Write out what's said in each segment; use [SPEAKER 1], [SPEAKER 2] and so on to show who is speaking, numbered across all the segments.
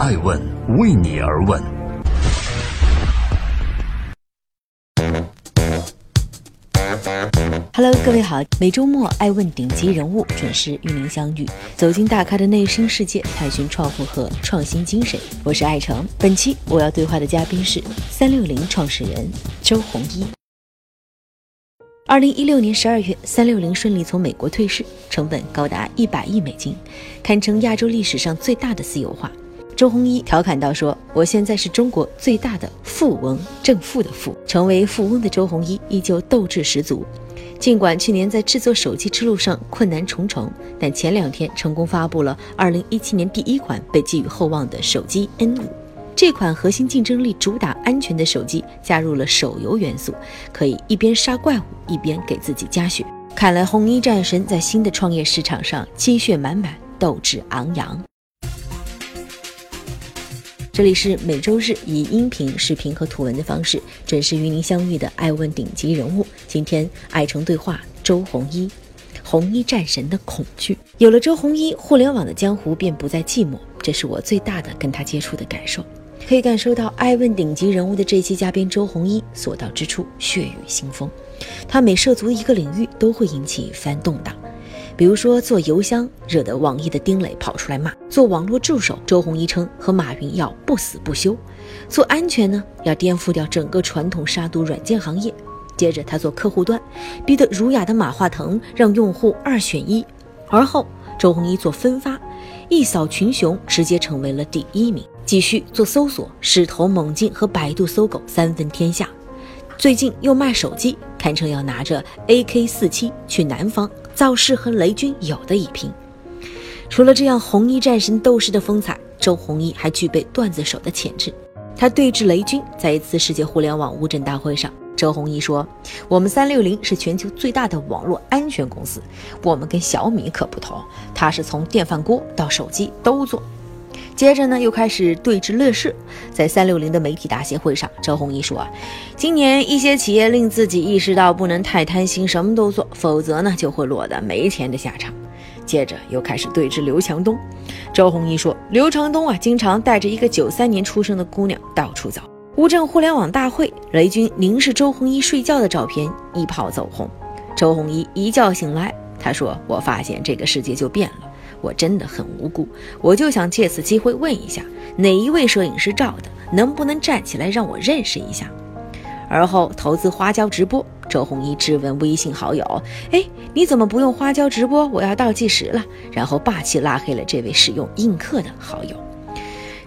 [SPEAKER 1] 爱问为你而问。
[SPEAKER 2] Hello，各位好，每周末爱问顶级人物准时与您相遇，走进大咖的内心世界，探寻创富和创新精神。我是爱成，本期我要对话的嘉宾是三六零创始人周鸿祎。二零一六年十二月，三六零顺利从美国退市，成本高达一百亿美金，堪称亚洲历史上最大的私有化。周鸿祎调侃道：“说我现在是中国最大的富翁，正负的富。”成为富翁的周鸿祎依旧斗志十足。尽管去年在制作手机之路上困难重重，但前两天成功发布了二零一七年第一款被寄予厚望的手机 N 五。这款核心竞争力、主打安全的手机加入了手游元素，可以一边杀怪物一边给自己加血。看来红衣战神在新的创业市场上积血满满，斗志昂扬。这里是每周日以音频、视频和图文的方式准时与您相遇的爱问顶级人物。今天爱成对话周鸿祎，红衣战神的恐惧。有了周鸿祎，互联网的江湖便不再寂寞，这是我最大的跟他接触的感受。可以感受到爱问顶级人物的这期嘉宾周鸿祎所到之处血雨腥风，他每涉足一个领域都会引起一番动荡。比如说做邮箱，惹得网易的丁磊跑出来骂；做网络助手，周鸿祎称和马云要不死不休；做安全呢，要颠覆掉整个传统杀毒软件行业。接着他做客户端，逼得儒雅的马化腾让用户二选一。而后周鸿祎做分发，一扫群雄，直接成为了第一名。继续做搜索，势头猛进，和百度、搜狗三分天下。最近又卖手机，堪称要拿着 AK 四七去南方造势，和雷军有的一拼。除了这样红衣战神斗士的风采，周鸿祎还具备段子手的潜质。他对峙雷军，在一次世界互联网乌镇大会上，周鸿祎说：“我们三六零是全球最大的网络安全公司，我们跟小米可不同，它是从电饭锅到手机都做。”接着呢，又开始对峙乐视。在三六零的媒体大协会上，周鸿祎说：“啊，今年一些企业令自己意识到不能太贪心，什么都做，否则呢就会落得没钱的下场。”接着又开始对峙刘强东。周鸿祎说：“刘强东啊，经常带着一个九三年出生的姑娘到处走。”乌镇互联网大会，雷军凝视周鸿祎睡觉的照片一炮走红。周鸿祎一觉醒来，他说：“我发现这个世界就变了。”我真的很无辜，我就想借此机会问一下，哪一位摄影师照的，能不能站起来让我认识一下？而后投资花椒直播，周鸿祎质问微信好友：“哎，你怎么不用花椒直播？我要倒计时了。”然后霸气拉黑了这位使用映客的好友。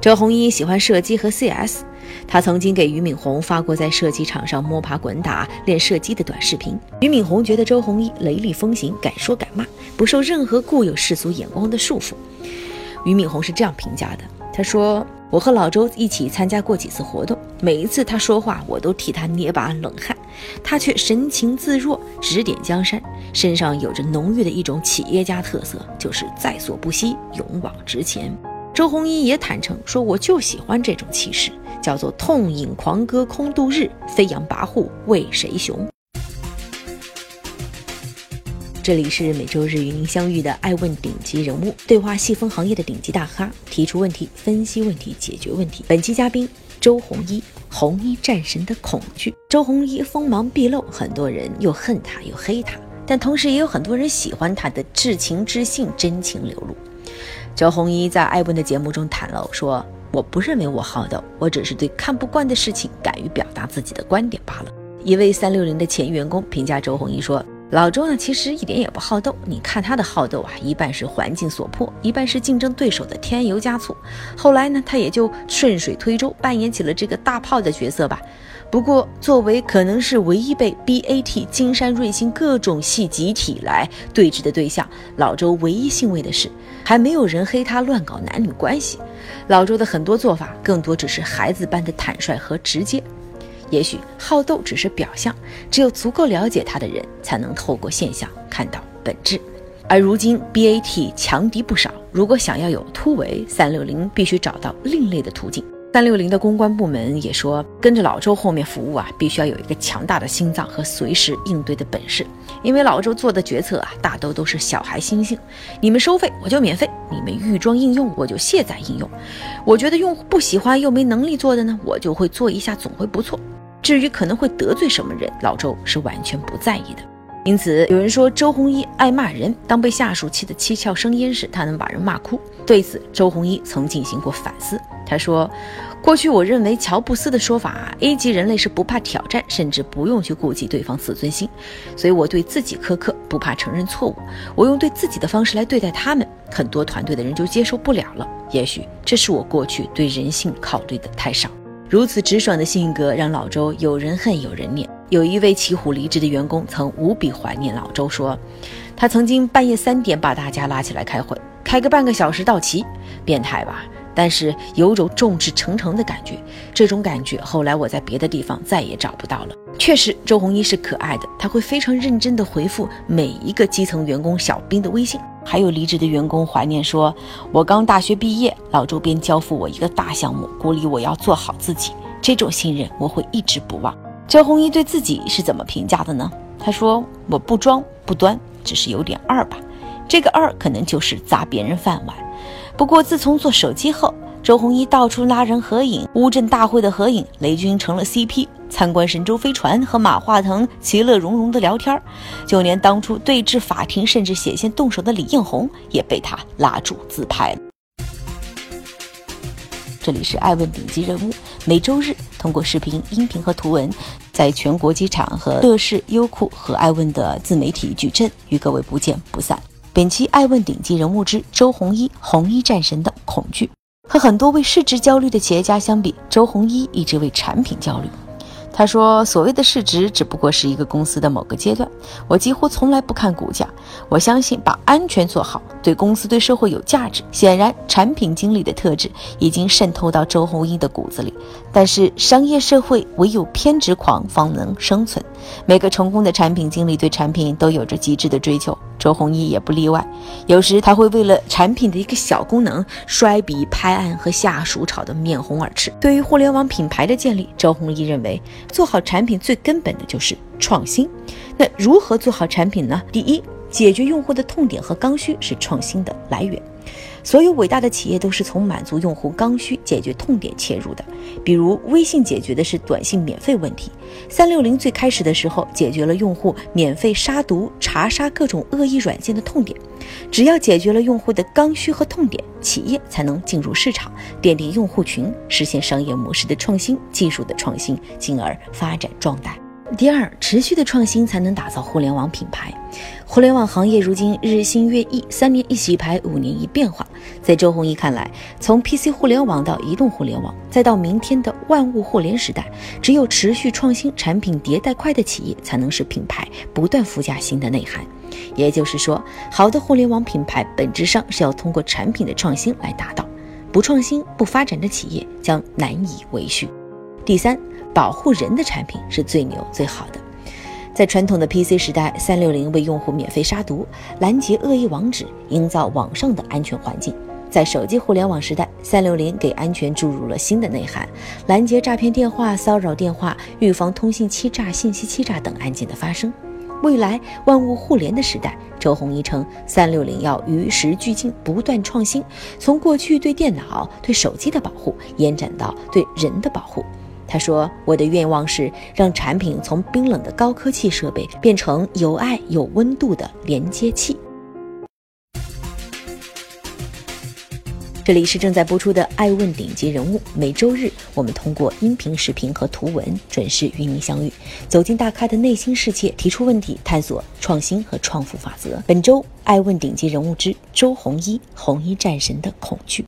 [SPEAKER 2] 周鸿祎喜欢射击和 CS。他曾经给俞敏洪发过在射击场上摸爬滚打练射击的短视频。俞敏洪觉得周鸿祎雷厉风行，敢说敢骂，不受任何固有世俗眼光的束缚。俞敏洪是这样评价的：“他说，我和老周一起参加过几次活动，每一次他说话，我都替他捏把冷汗，他却神情自若，指点江山，身上有着浓郁的一种企业家特色，就是在所不惜，勇往直前。”周鸿祎也坦诚说：“我就喜欢这种气势。”叫做痛饮狂歌空度日，飞扬跋扈为谁雄？这里是每周日与您相遇的爱问顶级人物，对话细分行业的顶级大咖，提出问题，分析问题，解决问题。本期嘉宾周鸿祎，红衣战神的恐惧。周鸿祎锋芒毕露，很多人又恨他又黑他，但同时也有很多人喜欢他的至情至性，真情流露。周鸿祎在爱问的节目中袒露说。我不认为我好斗，我只是对看不惯的事情敢于表达自己的观点罢了。一位三六零的前员工评价周鸿祎说：“老周呢，其实一点也不好斗。你看他的好斗啊，一半是环境所迫，一半是竞争对手的添油加醋。后来呢，他也就顺水推舟，扮演起了这个大炮的角色吧。”不过，作为可能是唯一被 BAT、金山瑞星各种系集体来对峙的对象，老周唯一欣慰的是，还没有人黑他乱搞男女关系。老周的很多做法，更多只是孩子般的坦率和直接。也许好斗只是表象，只有足够了解他的人，才能透过现象看到本质。而如今 BAT 强敌不少，如果想要有突围，三六零必须找到另类的途径。三六零的公关部门也说，跟着老周后面服务啊，必须要有一个强大的心脏和随时应对的本事。因为老周做的决策啊，大都都是小孩心性。你们收费我就免费，你们预装应用我就卸载应用。我觉得用户不喜欢又没能力做的呢，我就会做一下，总会不错。至于可能会得罪什么人，老周是完全不在意的。因此，有人说周鸿祎爱骂人，当被下属气得七窍生烟时，他能把人骂哭。对此，周鸿祎曾进行过反思。他说：“过去我认为乔布斯的说法，A 级人类是不怕挑战，甚至不用去顾及对方自尊心，所以我对自己苛刻，不怕承认错误。我用对自己的方式来对待他们，很多团队的人就接受不了了。也许这是我过去对人性考虑的太少。如此直爽的性格，让老周有人恨有人念。”有一位骑虎离职的员工曾无比怀念老周，说他曾经半夜三点把大家拉起来开会，开个半个小时到齐，变态吧？但是有种众志成城的感觉，这种感觉后来我在别的地方再也找不到了。确实，周鸿祎是可爱的，他会非常认真地回复每一个基层员工小兵的微信。还有离职的员工怀念说：“我刚大学毕业，老周便交付我一个大项目，鼓励我要做好自己，这种信任我会一直不忘。”周鸿祎对自己是怎么评价的呢？他说：“我不装不端，只是有点二吧。这个二可能就是砸别人饭碗。不过自从做手机后，周鸿祎到处拉人合影，乌镇大会的合影，雷军成了 CP，参观神舟飞船和马化腾其乐融融的聊天，就连当初对峙法庭甚至险些动手的李彦宏也被他拉住自拍了。”这里是爱问顶级人物，每周日通过视频、音频和图文，在全国机场和乐视、优酷和爱问的自媒体矩阵，与各位不见不散。本期爱问顶级人物之周鸿祎，红衣战神的恐惧。和很多为市值焦虑的企业家相比，周鸿祎一直为产品焦虑。他说：“所谓的市值只不过是一个公司的某个阶段，我几乎从来不看股价。我相信把安全做好，对公司、对社会有价值。显然，产品经理的特质已经渗透到周鸿祎的骨子里。但是，商业社会唯有偏执狂方能生存。每个成功的产品经理对产品都有着极致的追求。”周鸿祎也不例外，有时他会为了产品的一个小功能摔笔拍案，和下属吵得面红耳赤。对于互联网品牌的建立，周鸿祎认为做好产品最根本的就是创新。那如何做好产品呢？第一，解决用户的痛点和刚需是创新的来源。所有伟大的企业都是从满足用户刚需、解决痛点切入的。比如，微信解决的是短信免费问题；三六零最开始的时候解决了用户免费杀毒、查杀各种恶意软件的痛点。只要解决了用户的刚需和痛点，企业才能进入市场，奠定用户群，实现商业模式的创新、技术的创新，进而发展壮大。第二，持续的创新才能打造互联网品牌。互联网行业如今日新月异，三年一洗牌，五年一变化。在周鸿祎看来，从 PC 互联网到移动互联网，再到明天的万物互联时代，只有持续创新、产品迭代快的企业，才能使品牌不断附加新的内涵。也就是说，好的互联网品牌本质上是要通过产品的创新来达到，不创新、不发展的企业将难以为续。第三。保护人的产品是最牛最好的。在传统的 PC 时代，三六零为用户免费杀毒、拦截恶意网址，营造网上的安全环境；在手机互联网时代，三六零给安全注入了新的内涵，拦截诈骗电话、骚扰电话，预防通信欺诈、信息欺诈等案件的发生。未来万物互联的时代，周鸿祎称，三六零要与时俱进，不断创新，从过去对电脑、对手机的保护，延展到对人的保护。他说：“我的愿望是让产品从冰冷的高科技设备变成有爱、有温度的连接器。”这里是正在播出的《爱问顶级人物》，每周日我们通过音频、视频和图文准时与您相遇，走进大咖的内心世界，提出问题，探索创新和创富法则。本周《爱问顶级人物之周鸿祎：红衣战神的恐惧》。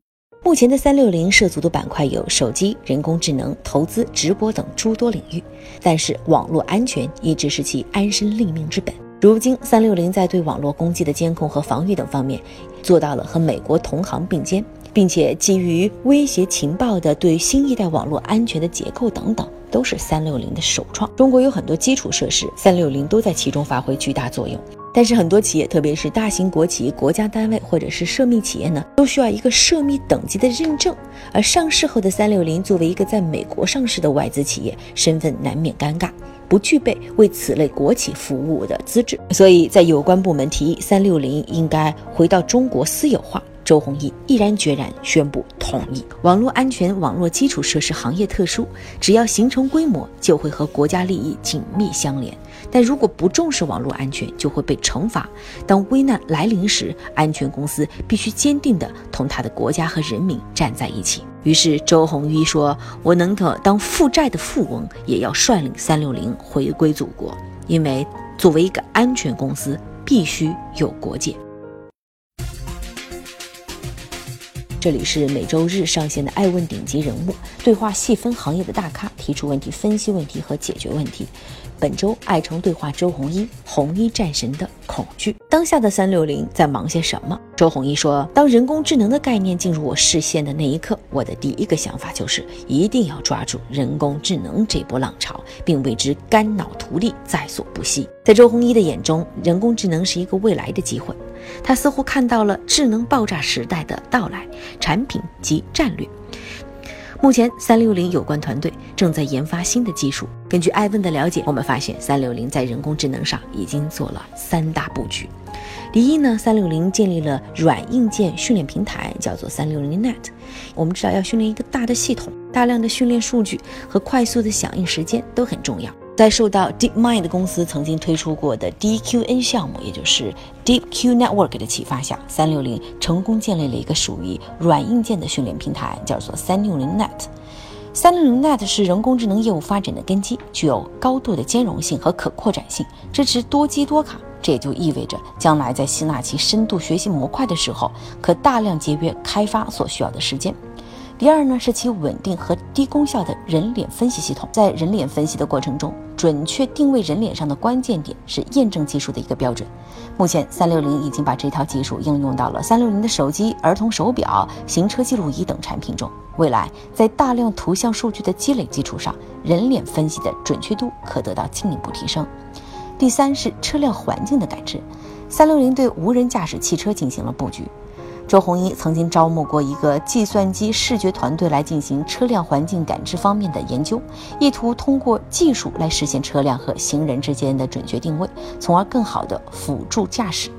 [SPEAKER 2] 目前的三六零涉足的板块有手机、人工智能、投资、直播等诸多领域，但是网络安全一直是其安身立命之本。如今，三六零在对网络攻击的监控和防御等方面，做到了和美国同行并肩，并且基于威胁情报的对新一代网络安全的结构等等，都是三六零的首创。中国有很多基础设施，三六零都在其中发挥巨大作用。但是很多企业，特别是大型国企、国家单位或者是涉密企业呢，都需要一个涉密等级的认证。而上市后的三六零作为一个在美国上市的外资企业，身份难免尴尬，不具备为此类国企服务的资质。所以在有关部门提议三六零应该回到中国私有化。周鸿祎毅然决然宣布同意。网络安全、网络基础设施行业特殊，只要形成规模，就会和国家利益紧密相连。但如果不重视网络安全，就会被惩罚。当危难来临时，安全公司必须坚定地同他的国家和人民站在一起。于是，周鸿祎说：“我宁可当负债的富翁，也要率领三六零回归祖国，因为作为一个安全公司，必须有国界。”这里是每周日上线的《爱问顶级人物》对话，细分行业的大咖，提出问题，分析问题和解决问题。本周爱成对话周鸿祎，红衣战神的恐惧。当下的三六零在忙些什么？周鸿祎说：“当人工智能的概念进入我视线的那一刻，我的第一个想法就是一定要抓住人工智能这波浪潮，并为之肝脑涂地，在所不惜。”在周鸿祎的眼中，人工智能是一个未来的机会。他似乎看到了智能爆炸时代的到来，产品及战略。目前，三六零有关团队正在研发新的技术。根据艾问的了解，我们发现三六零在人工智能上已经做了三大布局。第一呢，三六零建立了软硬件训练平台，叫做三六零 Net。我们知道，要训练一个大的系统，大量的训练数据和快速的响应时间都很重要。在受到 DeepMind 公司曾经推出过的 DQN 项目，也就是 Deep Q Network 的启发下，三六零成功建立了一个属于软硬件的训练平台，叫做三六零 Net。三六零 Net 是人工智能业务发展的根基，具有高度的兼容性和可扩展性，支持多机多卡。这也就意味着，将来在吸纳其深度学习模块的时候，可大量节约开发所需要的时间。第二呢，是其稳定和低功效的人脸分析系统。在人脸分析的过程中，准确定位人脸上的关键点是验证技术的一个标准。目前，三六零已经把这套技术应用到了三六零的手机、儿童手表、行车记录仪等产品中。未来，在大量图像数据的积累基础上，人脸分析的准确度可得到进一步提升。第三是车辆环境的感知，三六零对无人驾驶汽车进行了布局。周鸿祎曾经招募过一个计算机视觉团队来进行车辆环境感知方面的研究，意图通过技术来实现车辆和行人之间的准确定位，从而更好地辅助驾驶。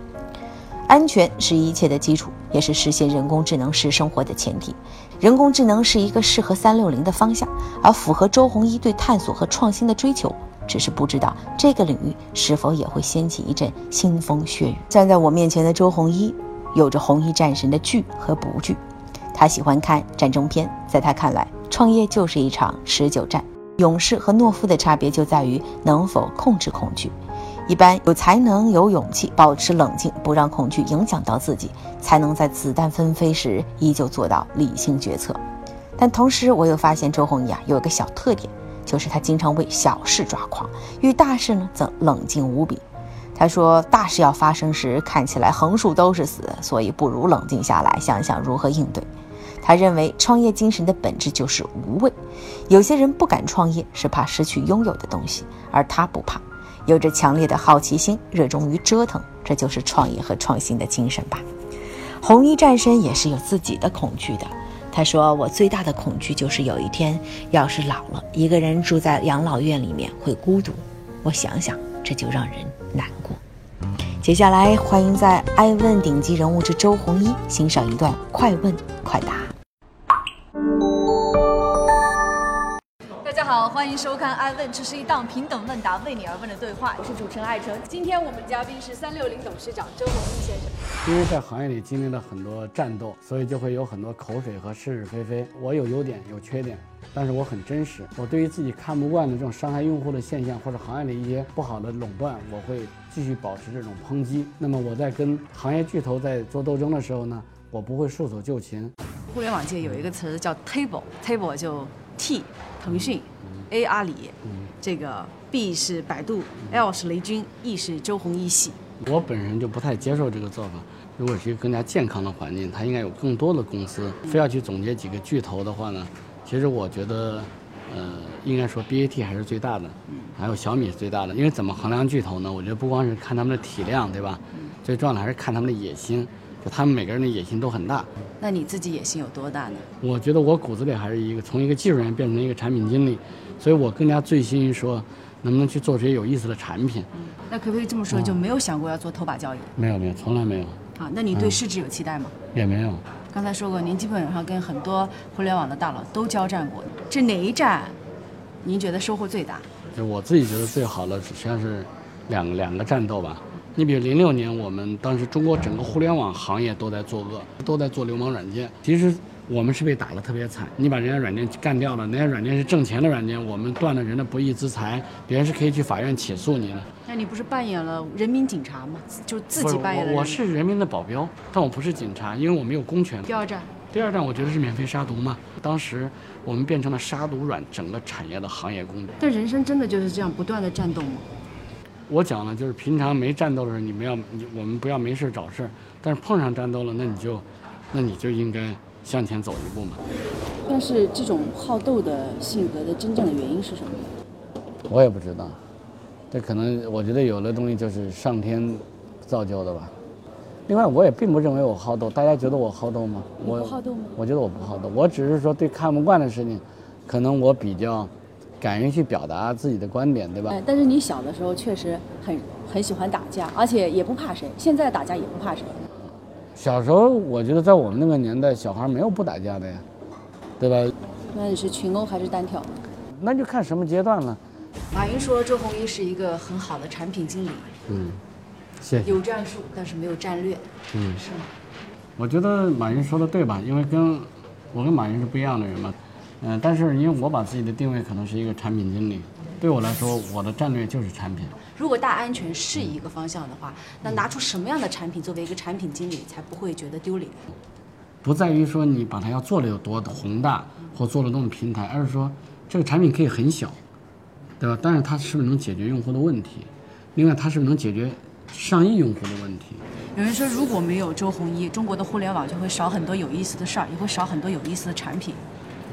[SPEAKER 2] 安全是一切的基础，也是实现人工智能式生活的前提。人工智能是一个适合三六零的方向，而符合周鸿祎对探索和创新的追求。只是不知道这个领域是否也会掀起一阵腥风血雨。站在我面前的周鸿祎。有着红衣战神的惧和不惧，他喜欢看战争片，在他看来，创业就是一场持久战。勇士和懦夫的差别就在于能否控制恐惧。一般有才能、有勇气，保持冷静，不让恐惧影响到自己，才能在子弹纷飞时依旧做到理性决策。但同时，我又发现周鸿祎啊有一个小特点，就是他经常为小事抓狂，遇大事呢则冷静无比。他说：“大事要发生时，看起来横竖都是死，所以不如冷静下来，想想如何应对。”他认为创业精神的本质就是无畏。有些人不敢创业，是怕失去拥有的东西，而他不怕，有着强烈的好奇心，热衷于折腾，这就是创业和创新的精神吧。红衣战神也是有自己的恐惧的。他说：“我最大的恐惧就是有一天，要是老了，一个人住在养老院里面会孤独。我想想。”这就让人难过。接下来，欢迎在《爱问顶级人物之周鸿祎》欣赏一段快问快答。
[SPEAKER 3] 大家好，欢迎收看《爱问》，这是一档平等问答、为你而问的对话。我是主持人艾诚，今天我们嘉宾是三六零董事长周鸿祎先生。
[SPEAKER 4] 因为在行业里经历了很多战斗，所以就会有很多口水和是是非非。我有优点，有缺点。但是我很真实，我对于自己看不惯的这种伤害用户的现象，或者行业里一些不好的垄断，我会继续保持这种抨击。那么我在跟行业巨头在做斗争的时候呢，我不会束手就擒。
[SPEAKER 3] 互联网界有一个词叫 table，table 就 T 腾讯，A 阿里，这个 B 是百度，L 是雷军，E 是周鸿祎系。
[SPEAKER 4] 我本人就不太接受这个做法。如果是一个更加健康的环境，它应该有更多的公司。非要去总结几个巨头的话呢？其实我觉得，呃，应该说 BAT 还是最大的，还有小米是最大的。因为怎么衡量巨头呢？我觉得不光是看他们的体量，对吧？最重要的还是看他们的野心，就他们每个人的野心都很大。
[SPEAKER 3] 那你自己野心有多大呢？
[SPEAKER 4] 我觉得我骨子里还是一个从一个技术人员变成一个产品经理，所以我更加醉心于说能不能去做这些有意思的产品。
[SPEAKER 3] 那可不可以这么说，就没有想过要做头把交椅？
[SPEAKER 4] 没有没有，从来没有，
[SPEAKER 3] 啊，那你对市值有期待吗？
[SPEAKER 4] 也没有。
[SPEAKER 3] 刚才说过，您基本上跟很多互联网的大佬都交战过，这哪一战，您觉得收获最大？
[SPEAKER 4] 就我自己觉得最好的，实际上是两两个战斗吧。你比如零六年，我们当时中国整个互联网行业都在作恶，都在做流氓软件。其实我们是被打得特别惨，你把人家软件干掉了，人家软件是挣钱的软件，我们断了人的不义之财，别人是可以去法院起诉你的。
[SPEAKER 3] 那你不是扮演了人民警察吗？就自己扮演
[SPEAKER 4] 了。我我是人民的保镖，但我不是警察，因为我没有公权。
[SPEAKER 3] 第二站，
[SPEAKER 4] 第二站我觉得是免费杀毒嘛。当时我们变成了杀毒软整个产业的行业公敌。
[SPEAKER 3] 但人生真的就是这样不断的战斗吗？
[SPEAKER 4] 我讲了，就是平常没战斗的时候，你们要你我们不要没事找事儿，但是碰上战斗了，那你就，那你就应该向前走一步嘛。
[SPEAKER 3] 但是这种好斗的性格的真正的原因是什么？
[SPEAKER 4] 我也不知道，这可能我觉得有的东西就是上天造就的吧。另外，我也并不认为我好斗，大家觉得我好斗吗？我
[SPEAKER 3] 不好斗吗？
[SPEAKER 4] 我觉得我不好斗，我只是说对看不惯的事情，可能我比较。敢于去表达自己的观点，对吧？
[SPEAKER 3] 哎，但是你小的时候确实很很喜欢打架，而且也不怕谁。现在打架也不怕谁。
[SPEAKER 4] 小时候，我觉得在我们那个年代，小孩没有不打架的呀，对吧？
[SPEAKER 3] 那你是群殴还是单挑？
[SPEAKER 4] 那就看什么阶段了。
[SPEAKER 3] 马云说周鸿祎是一个很好的产品经理。
[SPEAKER 4] 嗯，谢谢。
[SPEAKER 3] 有战术，但是没有战略。
[SPEAKER 4] 嗯，
[SPEAKER 3] 是吗？
[SPEAKER 4] 我觉得马云说的对吧？因为跟我跟马云是不一样的人嘛。嗯，但是因为我把自己的定位可能是一个产品经理，对我来说，我的战略就是产品。
[SPEAKER 3] 如果大安全是一个方向的话，那拿出什么样的产品作为一个产品经理才不会觉得丢脸？
[SPEAKER 4] 不在于说你把它要做的有多宏大，或做的多么平台，而是说这个产品可以很小，对吧？但是它是不是能解决用户的问题？另外，它是不是能解决上亿用户的问题？
[SPEAKER 3] 有人说，如果没有周鸿祎，中国的互联网就会少很多有意思的事儿，也会少很多有意思的产品。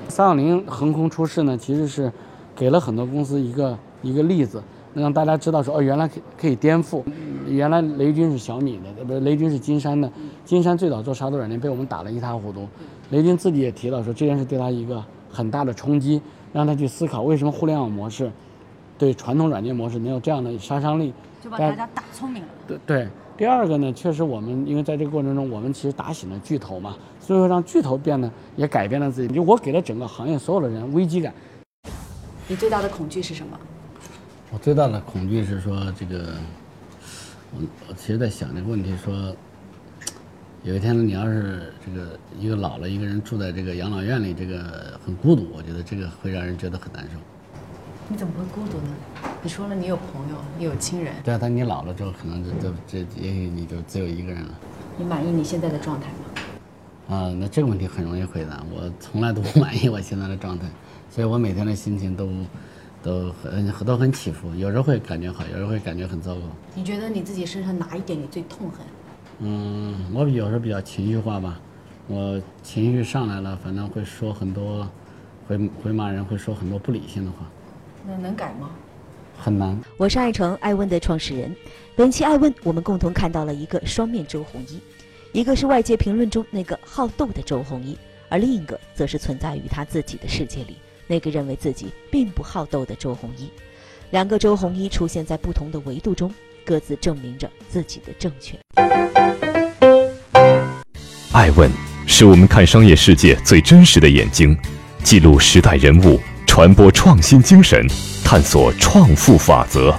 [SPEAKER 4] 三六零横空出世呢，其实是给了很多公司一个一个例子，能让大家知道说哦，原来可可以颠覆。原来雷军是小米的，不是雷军是金山的，金山最早做杀毒软件被我们打得一塌糊涂。雷军自己也提到说，这件事对他一个很大的冲击，让他去思考为什么互联网模式对传统软件模式没有这样的杀伤力，
[SPEAKER 3] 就把大家打聪明了。
[SPEAKER 4] 对对。第二个呢，确实我们因为在这个过程中，我们其实打醒了巨头嘛，所以说让巨头变得也改变了自己。就我给了整个行业所有的人危机感。
[SPEAKER 3] 你最大的恐惧是什么？
[SPEAKER 4] 我最大的恐惧是说这个，我我其实在想这个问题，说有一天你要是这个一个老了一个人住在这个养老院里，这个很孤独，我觉得这个会让人觉得很难受。
[SPEAKER 3] 你怎么会孤独呢？你说了，你有朋友，你有亲人。
[SPEAKER 4] 对啊，但你老了之后，可能就就这，也许你就只有一个人了。
[SPEAKER 3] 你满意你现在的状态吗？
[SPEAKER 4] 啊，那这个问题很容易回答。我从来都不满意我现在的状态，所以我每天的心情都都很都很起伏，有时候会感觉好，有时候会感觉很糟糕。
[SPEAKER 3] 你觉得你自己身上哪一点你最痛恨？
[SPEAKER 4] 嗯，我有时候比较情绪化吧，我情绪上来了，反正会说很多，会会骂人，会说很多不理性的话。
[SPEAKER 3] 那能改吗？
[SPEAKER 4] 很难。
[SPEAKER 2] 我是爱成爱问的创始人。本期爱问，我们共同看到了一个双面周鸿祎，一个是外界评论中那个好斗的周鸿祎，而另一个则是存在于他自己的世界里那个认为自己并不好斗的周鸿祎。两个周鸿祎出现在不同的维度中，各自证明着自己的正确。
[SPEAKER 1] 爱问是我们看商业世界最真实的眼睛，记录时代人物。传播创新精神，探索创富法则。